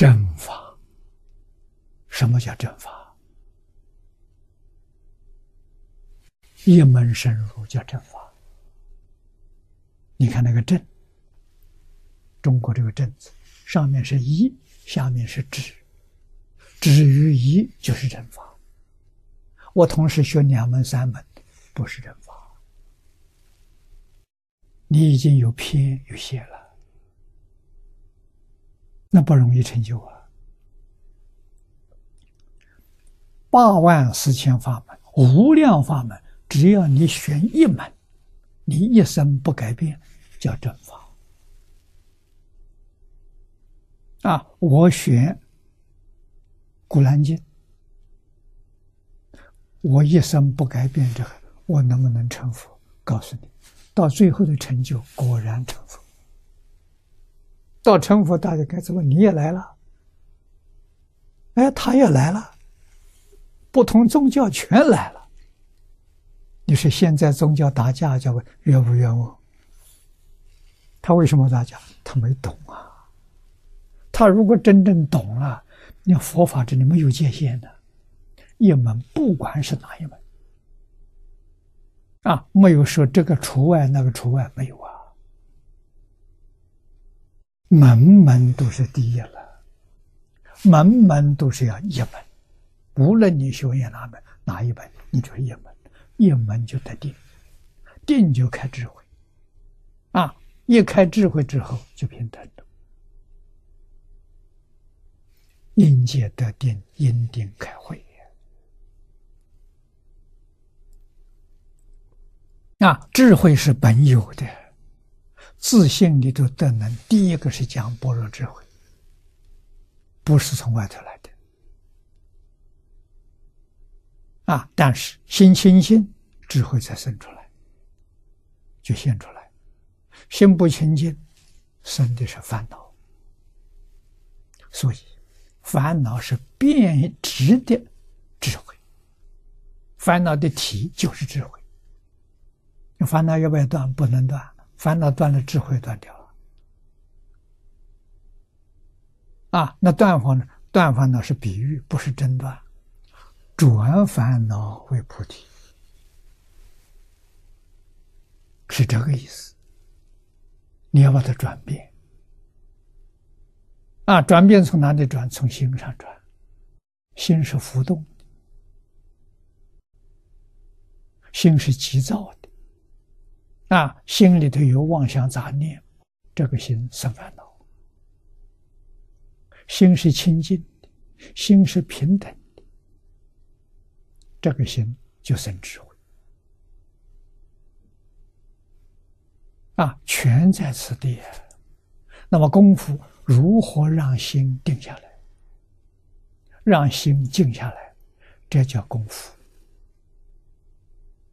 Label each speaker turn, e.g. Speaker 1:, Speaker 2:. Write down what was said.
Speaker 1: 正法。什么叫正法？一门深入叫正法。你看那个“正”，中国这个“正”字，上面是一，下面是止，止于一就是正法。我同时学两门、三门，不是正法。你已经有偏有斜了，那不容易成就啊。八万四千法门，无量法门，只要你选一门，你一生不改变，叫正法。啊，我选《古兰经》，我一生不改变这个，我能不能成佛？告诉你，到最后的成就，果。到成佛，大家该怎么？你也来了，哎，他也来了。不同宗教全来了，你说现在宗教打架，叫冤不冤枉？他为什么打架？他没懂啊！他如果真正懂了，你佛法这里没有界限的，一门不管是哪一门啊，没有说这个除外那个除外，没有啊，门门都是第一了，门门都是要一门。无论你学业哪门哪一门，你就是一门，一门就得定，定就开智慧，啊，一开智慧之后就平等了，因界得定，因定开慧。啊，智慧是本有的，自信里头得能，第一个是讲般若智慧，不是从外头来的。啊！但是心清净，智慧才生出来，就现出来；心不清净，生的是烦恼。所以，烦恼是变质的智慧。烦恼的体就是智慧。烦恼要不要断？不能断。烦恼断了，智慧断掉了。啊，那断烦呢？断烦恼是比喻，不是真断。转烦恼为菩提，是这个意思。你要把它转变啊！转变从哪里转？从心上转。心是浮动的，心是急躁的啊！心里头有妄想杂念，这个心生烦恼。心是清净的，心是平等的。这个心就生智慧啊，全在此地。那么功夫如何让心定下来，让心静下来？这叫功夫。